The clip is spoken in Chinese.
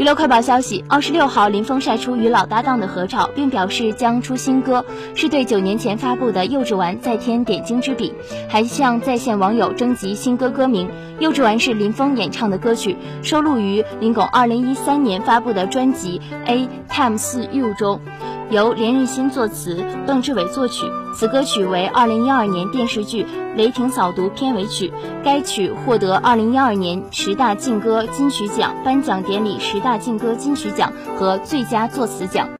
娱乐快报消息：二十六号，林峰晒出与老搭档的合照，并表示将出新歌，是对九年前发布的《幼稚丸》再添点睛之笔，还向在线网友征集新歌歌名。《幼稚丸》是林峰演唱的歌曲，收录于林狗二零一三年发布的专辑《A Times You》中。由连日新作词，邓志伟作曲。此歌曲为二零一二年电视剧《雷霆扫毒》片尾曲。该曲获得二零一二年十大劲歌金曲奖颁奖典礼十大劲歌金曲奖和最佳作词奖。